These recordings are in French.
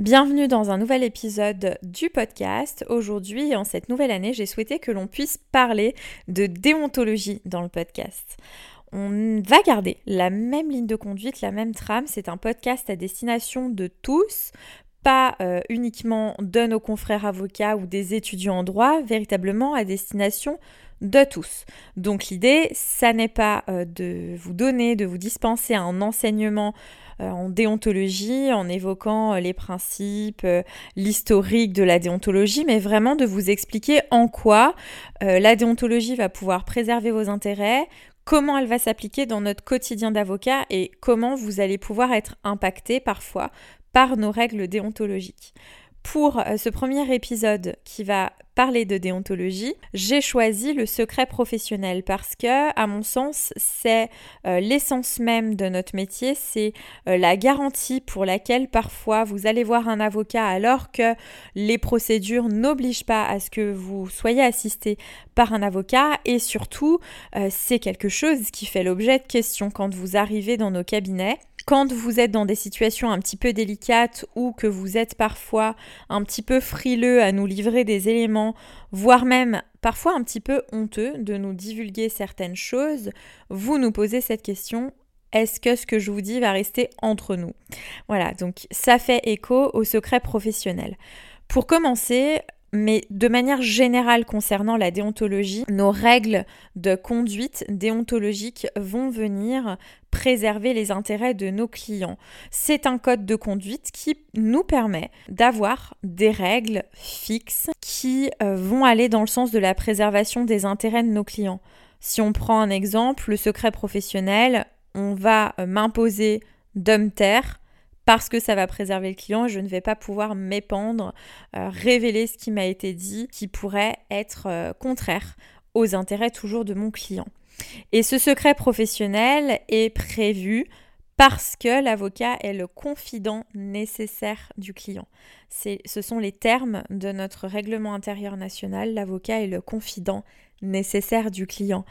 Bienvenue dans un nouvel épisode du podcast. Aujourd'hui, en cette nouvelle année, j'ai souhaité que l'on puisse parler de déontologie dans le podcast. On va garder la même ligne de conduite, la même trame. C'est un podcast à destination de tous, pas euh, uniquement de nos confrères avocats ou des étudiants en droit, véritablement à destination de tous. Donc l'idée, ça n'est pas euh, de vous donner, de vous dispenser un enseignement euh, en déontologie, en évoquant euh, les principes, l'historique de la déontologie, mais vraiment de vous expliquer en quoi la déontologie va pouvoir préserver vos intérêts, comment elle va s'appliquer dans notre quotidien d'avocat et comment vous allez pouvoir être impacté parfois par nos règles déontologiques. Pour ce premier épisode qui va parler de déontologie, j'ai choisi le secret professionnel parce que, à mon sens, c'est euh, l'essence même de notre métier, c'est euh, la garantie pour laquelle parfois vous allez voir un avocat alors que les procédures n'obligent pas à ce que vous soyez assisté par un avocat et surtout, euh, c'est quelque chose qui fait l'objet de questions quand vous arrivez dans nos cabinets quand vous êtes dans des situations un petit peu délicates ou que vous êtes parfois un petit peu frileux à nous livrer des éléments, voire même parfois un petit peu honteux de nous divulguer certaines choses, vous nous posez cette question est-ce que ce que je vous dis va rester entre nous? Voilà, donc ça fait écho au secret professionnel. Pour commencer, mais de manière générale concernant la déontologie, nos règles de conduite déontologique vont venir préserver les intérêts de nos clients. C'est un code de conduite qui nous permet d'avoir des règles fixes qui euh, vont aller dans le sens de la préservation des intérêts de nos clients. Si on prend un exemple, le secret professionnel, on va euh, m'imposer d'homme terre parce que ça va préserver le client je ne vais pas pouvoir m'épandre, euh, révéler ce qui m'a été dit qui pourrait être euh, contraire aux intérêts toujours de mon client. Et ce secret professionnel est prévu parce que l'avocat est le confident nécessaire du client. Ce sont les termes de notre règlement intérieur national. L'avocat est le confident nécessaire du client.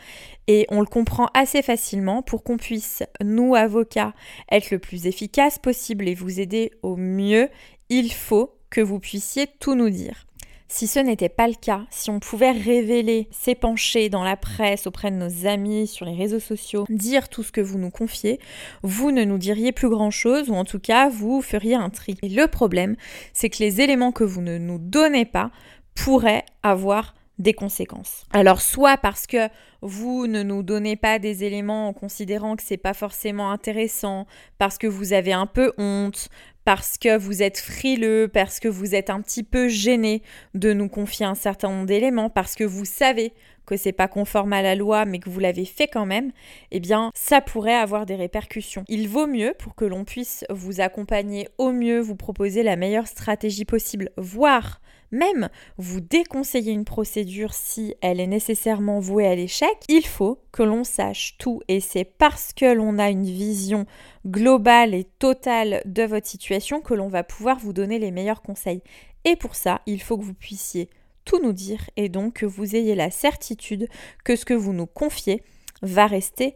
Et on le comprend assez facilement pour qu'on puisse, nous, avocats, être le plus efficace possible et vous aider au mieux. Il faut que vous puissiez tout nous dire. Si ce n'était pas le cas, si on pouvait révéler, s'épancher dans la presse, auprès de nos amis, sur les réseaux sociaux, dire tout ce que vous nous confiez, vous ne nous diriez plus grand-chose, ou en tout cas, vous feriez un tri. Et le problème, c'est que les éléments que vous ne nous donnez pas pourraient avoir des conséquences. Alors soit parce que vous ne nous donnez pas des éléments en considérant que c'est pas forcément intéressant, parce que vous avez un peu honte, parce que vous êtes frileux, parce que vous êtes un petit peu gêné de nous confier un certain nombre d'éléments, parce que vous savez que c'est pas conforme à la loi mais que vous l'avez fait quand même, eh bien ça pourrait avoir des répercussions. Il vaut mieux pour que l'on puisse vous accompagner au mieux, vous proposer la meilleure stratégie possible, voire même vous déconseiller une procédure si elle est nécessairement vouée à l'échec, il faut que l'on sache tout et c'est parce que l'on a une vision globale et totale de votre situation que l'on va pouvoir vous donner les meilleurs conseils. Et pour ça, il faut que vous puissiez tout nous dire et donc que vous ayez la certitude que ce que vous nous confiez va rester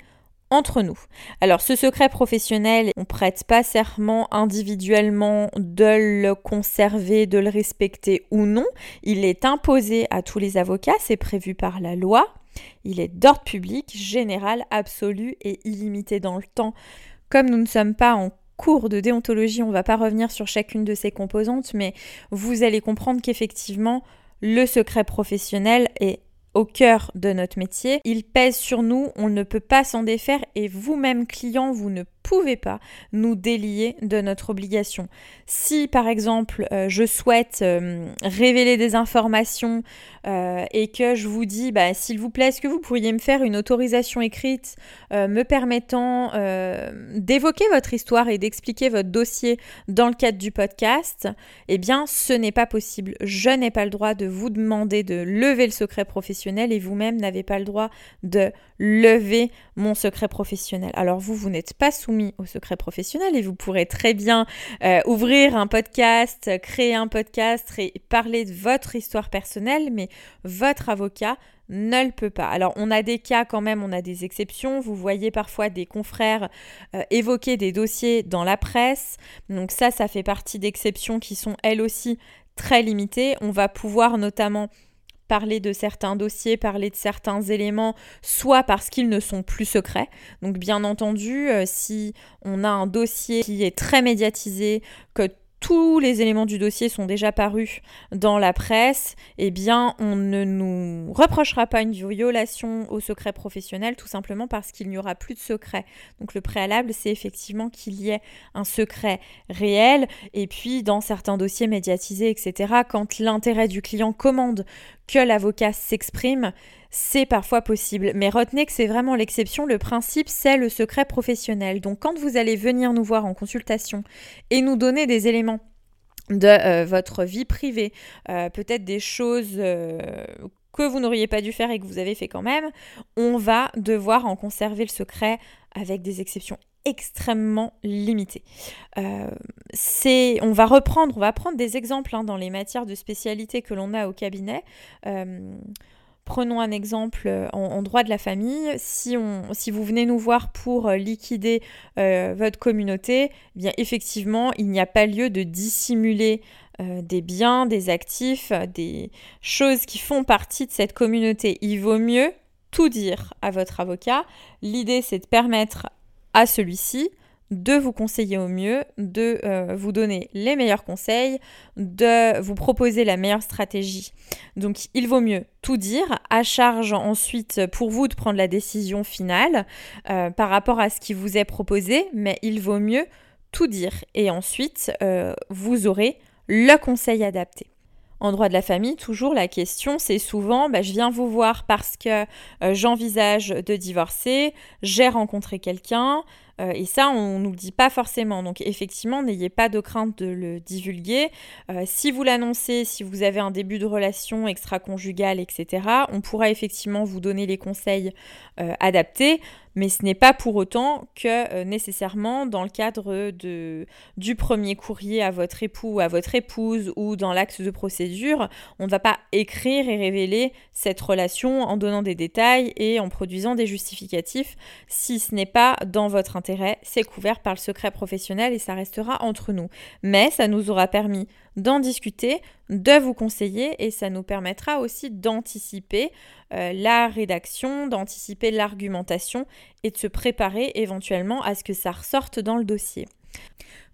nous. Alors ce secret professionnel, on prête pas serment individuellement de le conserver, de le respecter ou non. Il est imposé à tous les avocats, c'est prévu par la loi. Il est d'ordre public, général, absolu et illimité dans le temps. Comme nous ne sommes pas en cours de déontologie, on ne va pas revenir sur chacune de ces composantes, mais vous allez comprendre qu'effectivement, le secret professionnel est au cœur de notre métier. Il pèse sur nous, on ne peut pas s'en défaire et vous-même client, vous ne pouvez pas nous délier de notre obligation. Si par exemple euh, je souhaite euh, révéler des informations euh, et que je vous dis, bah, s'il vous plaît, est-ce que vous pourriez me faire une autorisation écrite me permettant d'évoquer votre histoire et d'expliquer votre dossier dans le cadre du podcast Eh bien, ce n'est pas possible. Je n'ai pas le droit de vous demander de lever le secret professionnel et vous-même n'avez pas le droit de lever mon secret professionnel. Alors vous, vous n'êtes pas soumis au secret professionnel et vous pourrez très bien euh, ouvrir un podcast, créer un podcast et parler de votre histoire personnelle, mais votre avocat ne le peut pas. Alors on a des cas quand même, on a des exceptions. Vous voyez parfois des confrères euh, évoquer des dossiers dans la presse. Donc ça, ça fait partie d'exceptions qui sont elles aussi très limitées. On va pouvoir notamment parler de certains dossiers, parler de certains éléments, soit parce qu'ils ne sont plus secrets. Donc bien entendu, euh, si on a un dossier qui est très médiatisé, que tous les éléments du dossier sont déjà parus dans la presse, eh bien, on ne nous reprochera pas une violation au secret professionnel, tout simplement parce qu'il n'y aura plus de secret. Donc, le préalable, c'est effectivement qu'il y ait un secret réel. Et puis, dans certains dossiers médiatisés, etc., quand l'intérêt du client commande que l'avocat s'exprime, c'est parfois possible. Mais retenez que c'est vraiment l'exception. Le principe, c'est le secret professionnel. Donc quand vous allez venir nous voir en consultation et nous donner des éléments de euh, votre vie privée, euh, peut-être des choses euh, que vous n'auriez pas dû faire et que vous avez fait quand même, on va devoir en conserver le secret avec des exceptions extrêmement limitées. on va reprendre, on va prendre des exemples hein, dans les matières de spécialité que l'on a au cabinet. Prenons un exemple euh, en, droit de la famille. Si, vous venez nous voir pour euh, liquider euh, votre communauté, eh bien effectivement, il n'y a pas lieu de dissimuler des biens, des actifs, des choses qui font partie de cette communauté. Il vaut mieux tout dire à votre avocat. L'idée, c'est de permettre à celui-ci de vous conseiller au mieux, de euh, vous donner les meilleurs conseils, de vous proposer la meilleure stratégie. Donc il vaut mieux tout dire, à charge ensuite pour vous de prendre la décision finale euh, par rapport à ce qui vous est proposé, mais il vaut mieux tout dire et ensuite euh, vous aurez le conseil adapté. En droit de la famille, toujours la question, c'est souvent, bah, je viens vous voir parce que j'envisage de divorcer, j'ai rencontré quelqu'un, euh, et ça, on ne nous le dit pas forcément. Donc effectivement, n'ayez pas de crainte de le divulguer. Euh, si vous l'annoncez, si vous avez un début de relation extra-conjugale, etc., on pourra effectivement vous donner les conseils euh, adaptés mais ce n'est pas pour autant que nécessairement dans le cadre de, du premier courrier à votre époux ou à votre épouse ou dans l'acte de procédure, on ne va pas écrire et révéler cette relation en donnant des détails et en produisant des justificatifs. Si ce n'est pas dans votre intérêt, c'est couvert par le secret professionnel et ça restera entre nous. Mais ça nous aura permis d'en discuter, de vous conseiller et ça nous permettra aussi d'anticiper euh, la rédaction, d'anticiper l'argumentation et de se préparer éventuellement à ce que ça ressorte dans le dossier.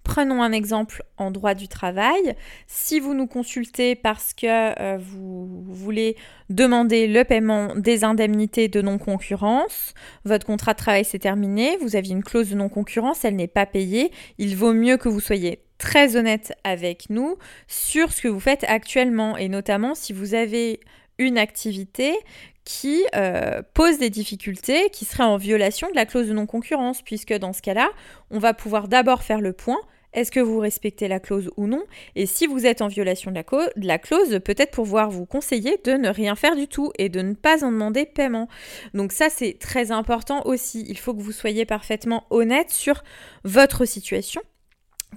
Prenons un exemple en droit du travail. Si vous nous consultez parce que euh, vous voulez demander le paiement des indemnités de non-concurrence, votre contrat de travail s'est terminé, vous aviez une clause de non-concurrence, elle n'est pas payée, il vaut mieux que vous soyez très honnête avec nous sur ce que vous faites actuellement et notamment si vous avez une activité qui euh, pose des difficultés, qui serait en violation de la clause de non-concurrence, puisque dans ce cas-là, on va pouvoir d'abord faire le point. Est-ce que vous respectez la clause ou non? Et si vous êtes en violation de la, clause, peut-être pouvoir vous conseiller de ne rien faire du tout et de ne pas en demander paiement. Donc ça, c'est très important aussi. Il faut que vous soyez parfaitement honnête sur votre situation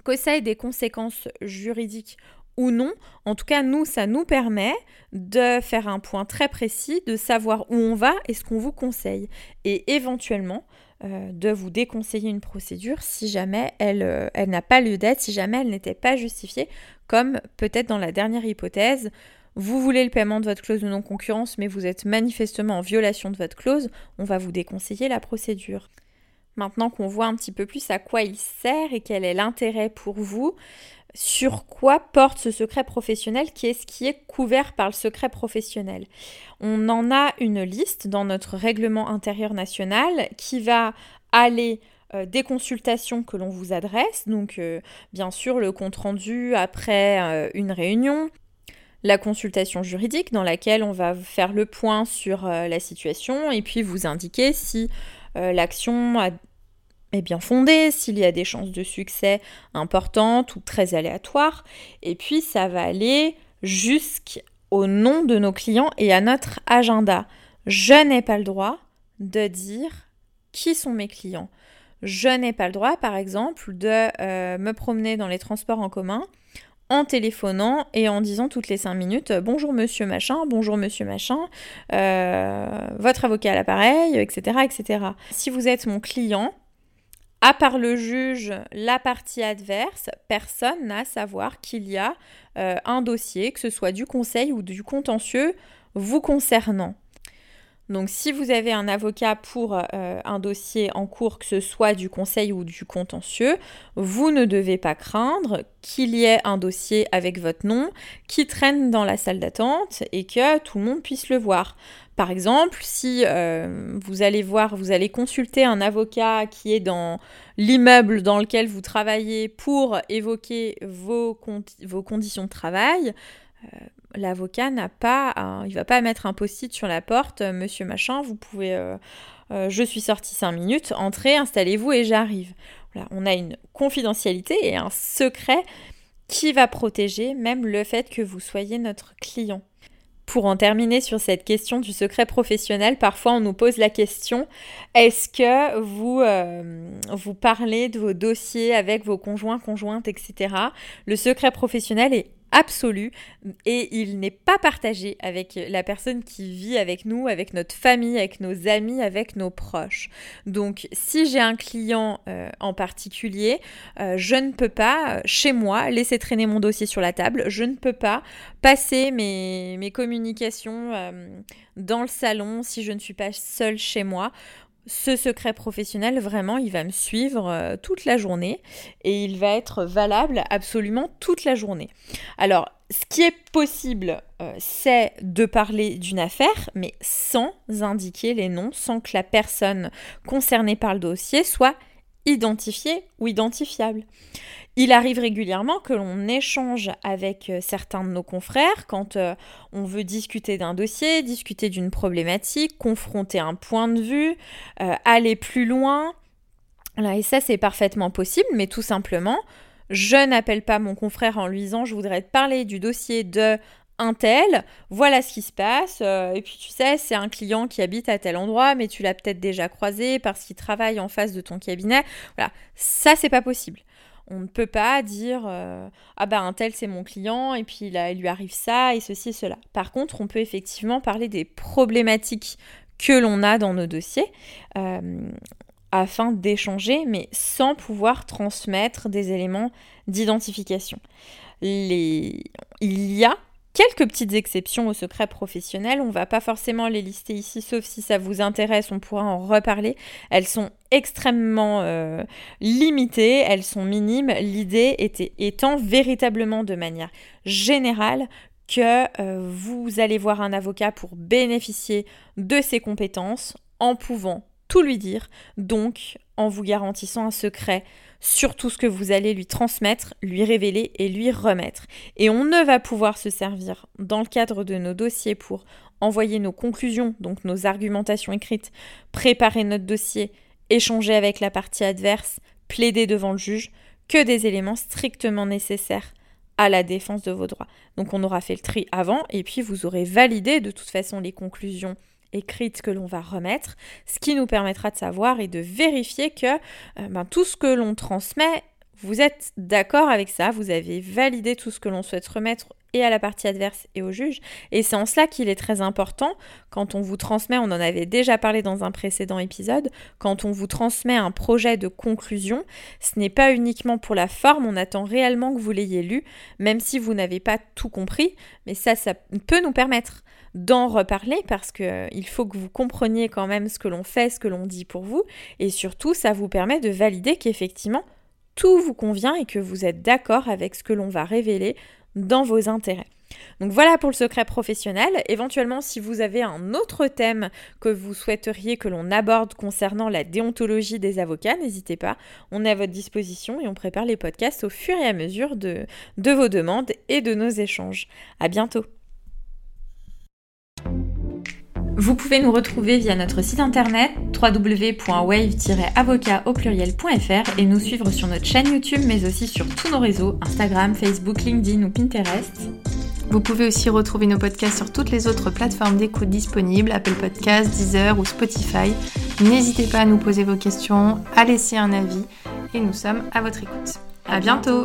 que ça ait des conséquences juridiques ou non, en tout cas, nous, ça nous permet de faire un point très précis, de savoir où on va et ce qu'on vous conseille. Et éventuellement, de vous déconseiller une procédure si jamais elle, euh, elle n'a pas lieu d'être, si jamais elle n'était pas justifiée, comme peut-être dans la dernière hypothèse, vous voulez le paiement de votre clause de non-concurrence, mais vous êtes manifestement en violation de votre clause, on va vous déconseiller la procédure. Maintenant qu'on voit un petit peu plus à quoi il sert et quel est l'intérêt pour vous, sur quoi porte ce secret professionnel, qu'est-ce qui est couvert par le secret professionnel. On en a une liste dans notre règlement intérieur national qui va aller euh, des consultations que l'on vous adresse, donc euh, bien sûr le compte-rendu après une réunion, la consultation juridique dans laquelle on va faire le point sur la situation et puis vous indiquer si l'action est bien fondée, s'il y a des chances de succès importantes ou très aléatoires. Et puis ça va aller jusqu'au nom de nos clients et à notre agenda. Je n'ai pas le droit de dire qui sont mes clients. Je n'ai pas le droit, par exemple, de euh, me promener dans les transports en commun en téléphonant et en disant toutes les cinq minutes euh, bonjour monsieur machin, bonjour monsieur machin, euh, votre avocat à l'appareil, etc., etc. Si vous êtes mon client, à part le juge, la partie adverse, personne n'a à savoir qu'il y a un dossier, que ce soit du conseil ou du contentieux, vous concernant. Donc si vous avez un avocat pour euh, un dossier en cours, que ce soit du conseil ou du contentieux, vous ne devez pas craindre qu'il y ait un dossier avec votre nom qui traîne dans la salle d'attente et que tout le monde puisse le voir. Par exemple, si euh, vous allez voir, vous allez consulter un avocat qui est dans l'immeuble dans lequel vous travaillez pour évoquer vos, conditions de travail, l'avocat n'a pas, il va pas mettre un post-it sur la porte, euh, monsieur machin, vous pouvez, euh, euh, je suis sorti cinq minutes, entrez, installez-vous et j'arrive. Voilà, on a une confidentialité et un secret qui va protéger même le fait que vous soyez notre client. Pour en terminer sur cette question du secret professionnel, parfois on nous pose la question est-ce que vous, vous parlez de vos dossiers avec vos conjoints, conjointes, etc. Le secret professionnel est absolu et il n'est pas partagé avec la personne qui vit avec nous, avec notre famille, avec nos amis, avec nos proches. Donc si j'ai un client euh, en particulier, euh, je ne peux pas, euh, chez moi, laisser traîner mon dossier sur la table, je ne peux pas passer mes, mes communications dans le salon si je ne suis pas seule chez moi ce secret professionnel, vraiment, il va me suivre euh, toute la journée et il va être valable absolument toute la journée. Alors, ce qui est possible, euh, c'est de parler d'une affaire, mais sans indiquer les noms, sans que la personne concernée par le dossier soit identifiée ou identifiable. Il arrive régulièrement que l'on échange avec euh, certains de nos confrères quand euh, on veut discuter d'un dossier, discuter d'une problématique, confronter un point de vue, euh, aller plus loin. et ça c'est parfaitement possible, mais tout simplement, je n'appelle pas mon confrère en lui disant je voudrais te parler du dossier de un tel, voilà ce qui se passe, et puis tu sais, c'est un client qui habite à tel endroit, mais tu l'as peut-être déjà croisé parce qu'il travaille en face de ton cabinet. Voilà, ça c'est pas possible. On ne peut pas dire euh, ah bah un tel c'est mon client et puis là il lui arrive ça et ceci et cela. Par contre, on peut effectivement parler des problématiques que l'on a dans nos dossiers euh, afin d'échanger, mais sans pouvoir transmettre des éléments d'identification. Il y a quelques petites exceptions au secret professionnel. On ne va pas forcément les lister ici, sauf si ça vous intéresse, on pourra en reparler. Elles sont extrêmement euh, limitées, elles sont minimes. L'idée étant véritablement de manière générale que euh, vous allez voir un avocat pour bénéficier de ses compétences en pouvant tout lui dire, donc en vous garantissant un secret sur tout ce que vous allez lui transmettre, lui révéler et lui remettre. Et on ne va pouvoir se servir dans le cadre de nos dossiers pour envoyer nos conclusions, donc nos argumentations écrites, préparer notre dossier, échanger avec la partie adverse, plaider devant le juge, que des éléments strictement nécessaires à la défense de vos droits. Donc on aura fait le tri avant et puis vous aurez validé de toute façon les conclusions écrite que l'on va remettre, ce qui nous permettra de savoir et de vérifier que euh, ben, tout ce que l'on transmet, vous êtes d'accord avec ça, vous avez validé tout ce que l'on souhaite remettre et à la partie adverse et au juge. Et c'est en cela qu'il est très important, quand on vous transmet, on en avait déjà parlé dans un précédent épisode, quand on vous transmet un projet de conclusion, ce n'est pas uniquement pour la forme, on attend réellement que vous l'ayez lu, même si vous n'avez pas tout compris, mais ça, ça peut nous permettre d'en reparler parce qu'il euh, faut que vous compreniez quand même ce que l'on fait, ce que l'on dit pour vous, et surtout ça vous permet de valider qu'effectivement tout vous convient et que vous êtes d'accord avec ce que l'on va révéler dans vos intérêts. Donc voilà pour le secret professionnel. Éventuellement, si vous avez un autre thème que vous souhaiteriez que l'on aborde concernant la déontologie des avocats, n'hésitez pas. On est à votre disposition et on prépare les podcasts au fur et à mesure de, de vos demandes et de nos échanges. À bientôt. Vous pouvez nous retrouver via notre site internet www.wave-avocat au pluriel.fr et nous suivre sur notre chaîne YouTube mais aussi sur tous nos réseaux Instagram, Facebook, LinkedIn ou Pinterest. Vous pouvez aussi retrouver nos podcasts sur toutes les autres plateformes d'écoute disponibles, Apple Podcasts, Deezer ou Spotify. N'hésitez pas à nous poser vos questions, à laisser un avis et nous sommes à votre écoute. À bientôt